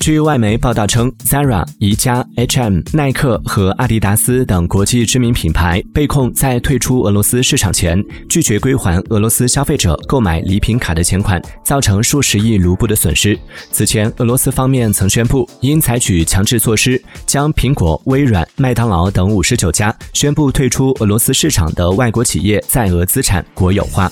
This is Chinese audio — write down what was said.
据外媒报道称 zara 宜家 hm 耐克和阿迪达斯等国际知名品牌被控在退出俄罗斯市场前拒绝归还俄罗斯消费者购买礼品卡的钱款造成数十亿卢布的损失。此前俄罗斯方面曾宣布应采取强制措施将苹果微软麦当劳等五十九家宣布退出俄罗斯市场的外国企业在俄资产国有化。